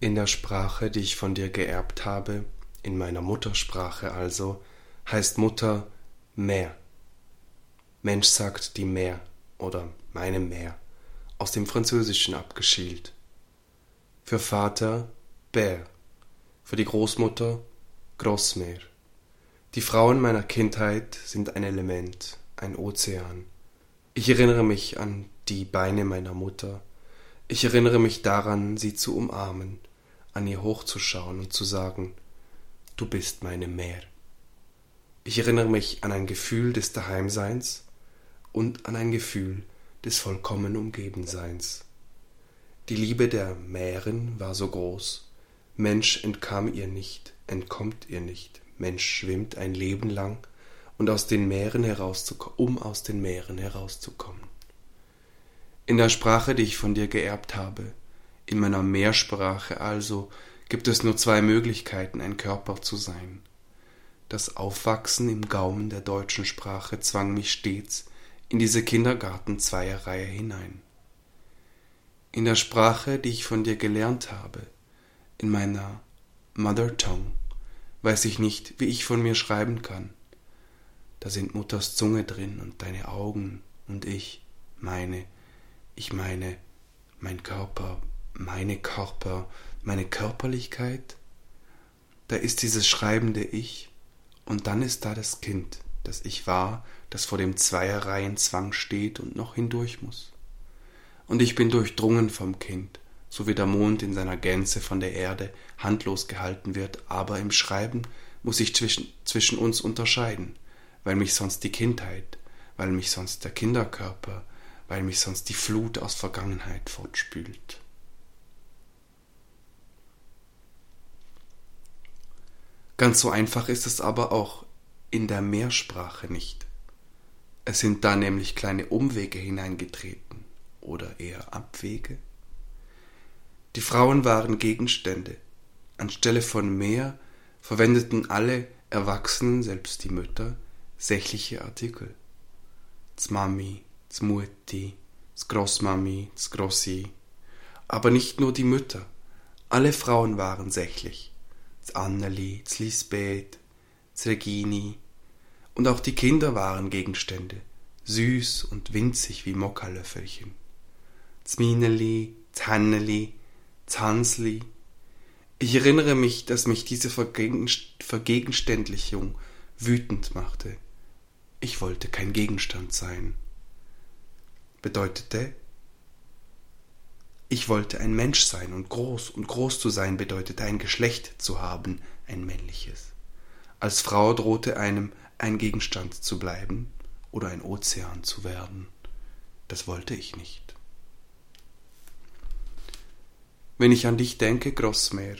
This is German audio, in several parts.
In der Sprache, die ich von dir geerbt habe, in meiner Muttersprache also, heißt Mutter Meer. Mensch sagt die Meer oder meine Meer, aus dem Französischen abgeschielt. Für Vater Bär, für die Großmutter Großmeer. Die Frauen meiner Kindheit sind ein Element, ein Ozean. Ich erinnere mich an die Beine meiner Mutter. Ich erinnere mich daran, sie zu umarmen, an ihr hochzuschauen und zu sagen, du bist meine Meer. Ich erinnere mich an ein Gefühl des Daheimseins und an ein Gefühl des vollkommen Umgebenseins. Die Liebe der Mähren war so groß, Mensch entkam ihr nicht, entkommt ihr nicht, Mensch schwimmt ein Leben lang, und aus den Meeren herauszukommen, um aus den Meeren herauszukommen. In der Sprache, die ich von dir geerbt habe, in meiner Mehrsprache also, gibt es nur zwei Möglichkeiten, ein Körper zu sein. Das Aufwachsen im Gaumen der deutschen Sprache zwang mich stets in diese Kindergartenzweierreihe hinein. In der Sprache, die ich von dir gelernt habe, in meiner Mother Tongue, weiß ich nicht, wie ich von mir schreiben kann. Da sind Mutters Zunge drin und deine Augen und ich, meine, ich meine, mein Körper, meine Körper, meine Körperlichkeit. Da ist dieses schreibende Ich und dann ist da das Kind, das ich war, das vor dem Zweierreihenzwang steht und noch hindurch muss. Und ich bin durchdrungen vom Kind, so wie der Mond in seiner Gänze von der Erde handlos gehalten wird, aber im Schreiben muss ich zwischen, zwischen uns unterscheiden, weil mich sonst die Kindheit, weil mich sonst der Kinderkörper, weil mich sonst die Flut aus Vergangenheit fortspült. Ganz so einfach ist es aber auch in der Mehrsprache nicht. Es sind da nämlich kleine Umwege hineingetreten oder eher Abwege. Die Frauen waren Gegenstände. Anstelle von mehr verwendeten alle Erwachsenen, selbst die Mütter, sächliche Artikel. Zmami, Zmutti, Zgroßmami, Zgrossi. Aber nicht nur die Mütter. Alle Frauen waren sächlich. Anneli, Lisbeth, Regini. Und auch die Kinder waren Gegenstände, süß und winzig wie Mokkalöffelchen. Zmineli, Zhanneli, Zansli. Ich erinnere mich, dass mich diese Vergegenständlichung wütend machte. Ich wollte kein Gegenstand sein. Bedeutete, ich wollte ein Mensch sein und groß, und groß zu sein bedeutete ein Geschlecht zu haben, ein männliches. Als Frau drohte einem ein Gegenstand zu bleiben oder ein Ozean zu werden. Das wollte ich nicht. Wenn ich an dich denke, Grossmeer,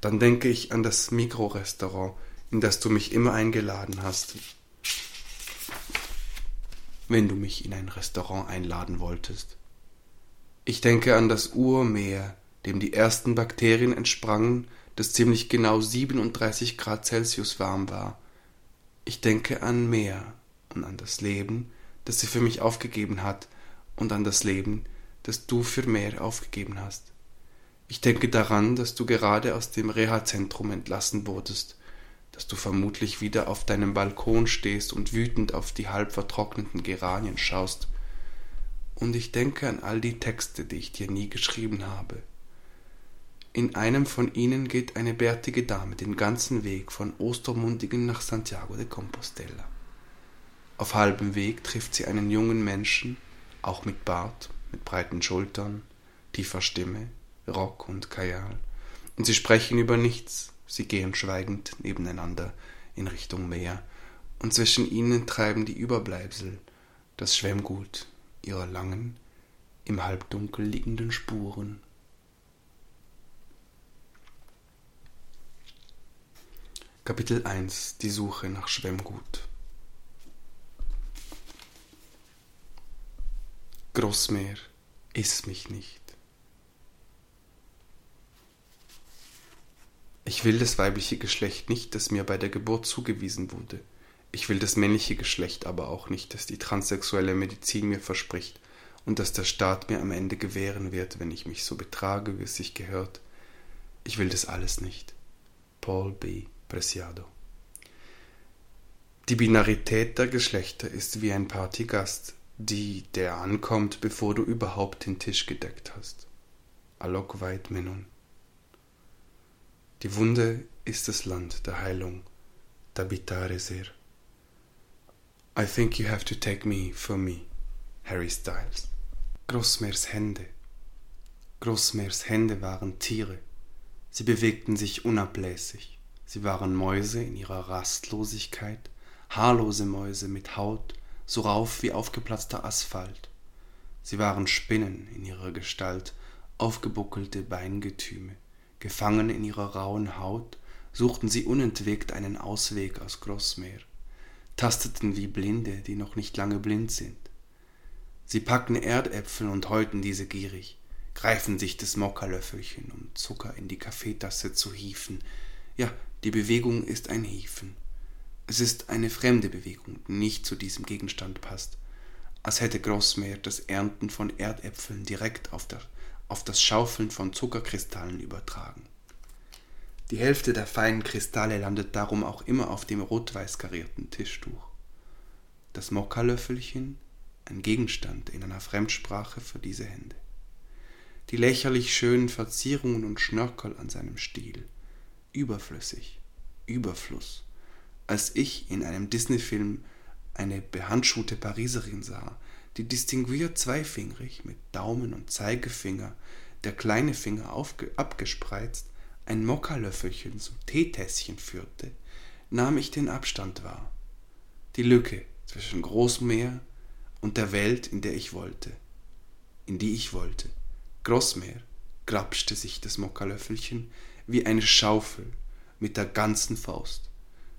dann denke ich an das Mikrorestaurant, in das du mich immer eingeladen hast, wenn du mich in ein Restaurant einladen wolltest. Ich denke an das Urmeer, dem die ersten Bakterien entsprangen, das ziemlich genau 37 Grad Celsius warm war. Ich denke an Meer und an das Leben, das sie für mich aufgegeben hat, und an das Leben, das du für Meer aufgegeben hast. Ich denke daran, dass du gerade aus dem Reha-Zentrum entlassen wurdest, dass du vermutlich wieder auf deinem Balkon stehst und wütend auf die halb vertrockneten Geranien schaust und ich denke an all die Texte, die ich dir nie geschrieben habe. In einem von ihnen geht eine bärtige Dame den ganzen Weg von Ostermundigen nach Santiago de Compostela. Auf halbem Weg trifft sie einen jungen Menschen, auch mit Bart, mit breiten Schultern, tiefer Stimme, Rock und Kajal, und sie sprechen über nichts, sie gehen schweigend nebeneinander in Richtung Meer, und zwischen ihnen treiben die Überbleibsel, das Schwemmgut, ihrer langen, im Halbdunkel liegenden Spuren. Kapitel 1 Die Suche nach Schwemmgut Großmeer, iss mich nicht. Ich will das weibliche Geschlecht nicht, das mir bei der Geburt zugewiesen wurde. Ich will das männliche Geschlecht aber auch nicht, das die transsexuelle Medizin mir verspricht und das der Staat mir am Ende gewähren wird, wenn ich mich so betrage, wie es sich gehört. Ich will das alles nicht. Paul B. Preciado. Die Binarität der Geschlechter ist wie ein Partygast, die, der ankommt, bevor du überhaupt den Tisch gedeckt hast. Alok Veit Menon. Die Wunde ist das Land der Heilung, d'abitare ser. I think you have to take me for me, Harry Styles. Großmers Hände. Großmers Hände waren Tiere. Sie bewegten sich unablässig. Sie waren Mäuse in ihrer Rastlosigkeit, haarlose Mäuse mit Haut, so rauf wie aufgeplatzter Asphalt. Sie waren Spinnen in ihrer Gestalt, aufgebuckelte Beingetüme. Gefangen in ihrer rauen Haut, suchten sie unentwegt einen Ausweg aus Großmeer, tasteten wie Blinde, die noch nicht lange blind sind. Sie packten Erdäpfel und häuten diese gierig, greifen sich das Mokkalöffelchen, um Zucker in die Kaffeetasse zu hieven. Ja, die Bewegung ist ein Hieven. Es ist eine fremde Bewegung, die nicht zu diesem Gegenstand passt, als hätte Grossmeer das Ernten von Erdäpfeln direkt auf, der, auf das Schaufeln von Zuckerkristallen übertragen. Die Hälfte der feinen Kristalle landet darum auch immer auf dem rot-weiß karierten Tischtuch. Das Mokkalöffelchen, ein Gegenstand in einer Fremdsprache für diese Hände. Die lächerlich schönen Verzierungen und Schnörkel an seinem Stiel. Überflüssig. Überfluss als ich in einem Disney-Film eine behandschuhte Pariserin sah, die distinguiert zweifingerig mit Daumen und Zeigefinger, der kleine Finger abgespreizt, ein Mokkalöffelchen zum Teetässchen führte, nahm ich den Abstand wahr. Die Lücke zwischen Großmeer und der Welt, in der ich wollte, in die ich wollte. Großmeer grapschte sich das Mokkalöffelchen wie eine Schaufel mit der ganzen Faust.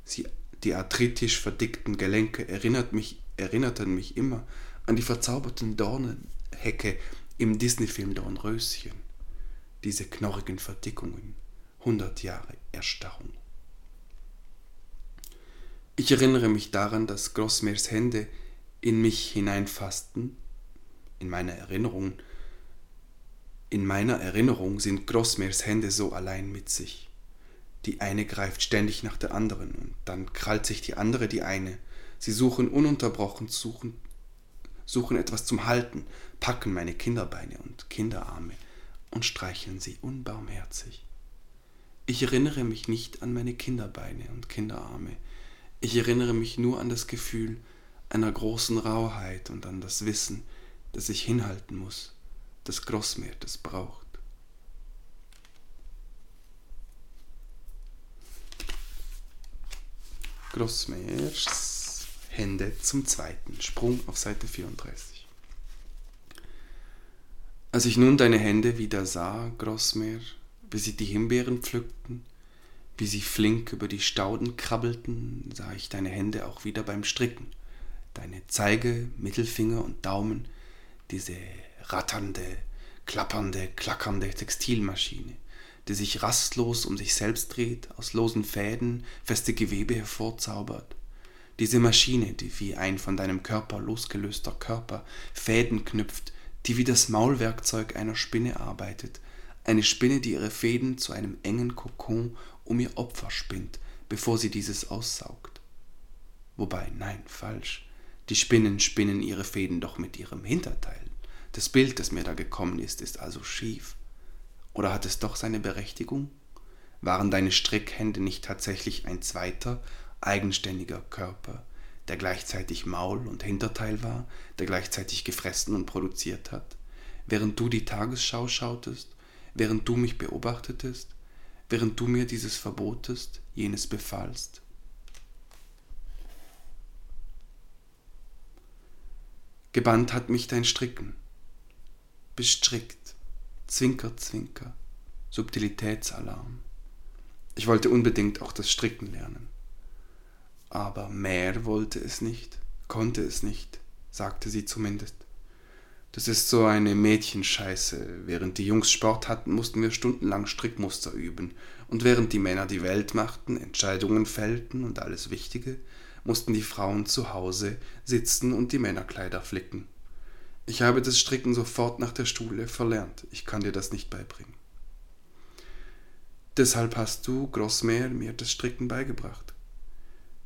Sie, die arthritisch verdickten Gelenke erinnert mich, erinnerten mich immer an die verzauberten Dornenhecke im Disney-Film Dornröschen. Diese knorrigen Verdickungen, hundert Jahre Erstarrung. Ich erinnere mich daran, dass Grossmers Hände in mich hineinfassten. In meiner Erinnerung, in meiner Erinnerung sind Grossmers Hände so allein mit sich. Die eine greift ständig nach der anderen und dann krallt sich die andere die eine. Sie suchen ununterbrochen, suchen, suchen etwas zum Halten, packen meine Kinderbeine und Kinderarme und streicheln sie unbarmherzig. Ich erinnere mich nicht an meine Kinderbeine und Kinderarme. Ich erinnere mich nur an das Gefühl einer großen Rauheit und an das Wissen, dass ich hinhalten muss, das Großmeer das braucht. Grossmers Hände zum zweiten. Sprung auf Seite 34. Als ich nun deine Hände wieder sah, Grossmeer, wie sie die Himbeeren pflückten, wie sie flink über die Stauden krabbelten, sah ich deine Hände auch wieder beim Stricken. Deine Zeige, Mittelfinger und Daumen, diese ratternde, klappernde, klackernde Textilmaschine die sich rastlos um sich selbst dreht, aus losen Fäden feste Gewebe hervorzaubert. Diese Maschine, die wie ein von deinem Körper losgelöster Körper Fäden knüpft, die wie das Maulwerkzeug einer Spinne arbeitet, eine Spinne, die ihre Fäden zu einem engen Kokon um ihr Opfer spinnt, bevor sie dieses aussaugt. Wobei, nein, falsch. Die Spinnen spinnen ihre Fäden doch mit ihrem Hinterteil. Das Bild, das mir da gekommen ist, ist also schief. Oder hat es doch seine Berechtigung? Waren deine Strickhände nicht tatsächlich ein zweiter, eigenständiger Körper, der gleichzeitig Maul und Hinterteil war, der gleichzeitig gefressen und produziert hat? Während du die Tagesschau schautest, während du mich beobachtetest, während du mir dieses verbotest, jenes befahlst? Gebannt hat mich dein Stricken, bestrickt, Zwinker, Zwinker, Subtilitätsalarm. Ich wollte unbedingt auch das Stricken lernen. Aber mehr wollte es nicht, konnte es nicht, sagte sie zumindest. Das ist so eine Mädchenscheiße. Während die Jungs Sport hatten, mussten wir stundenlang Strickmuster üben. Und während die Männer die Welt machten, Entscheidungen fällten und alles Wichtige, mussten die Frauen zu Hause sitzen und die Männerkleider flicken. Ich habe das Stricken sofort nach der Schule verlernt. Ich kann dir das nicht beibringen. Deshalb hast du, Grossmeer, mir das Stricken beigebracht.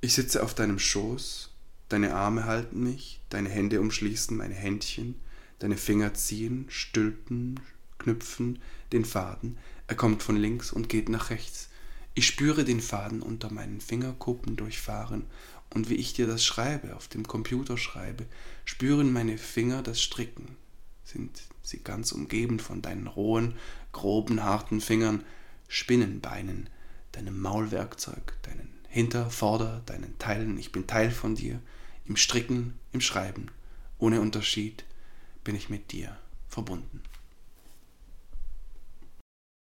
Ich sitze auf deinem Schoß, deine Arme halten mich, deine Hände umschließen meine Händchen, deine Finger ziehen, stülpen, knüpfen den Faden, er kommt von links und geht nach rechts. Ich spüre den Faden unter meinen Fingerkuppen durchfahren, und wie ich dir das schreibe, auf dem Computer schreibe, spüren meine Finger das Stricken. Sind sie ganz umgeben von deinen rohen, groben, harten Fingern, Spinnenbeinen, deinem Maulwerkzeug, deinen Hinter-, Vorder-, deinen Teilen, ich bin Teil von dir, im Stricken, im Schreiben, ohne Unterschied bin ich mit dir verbunden.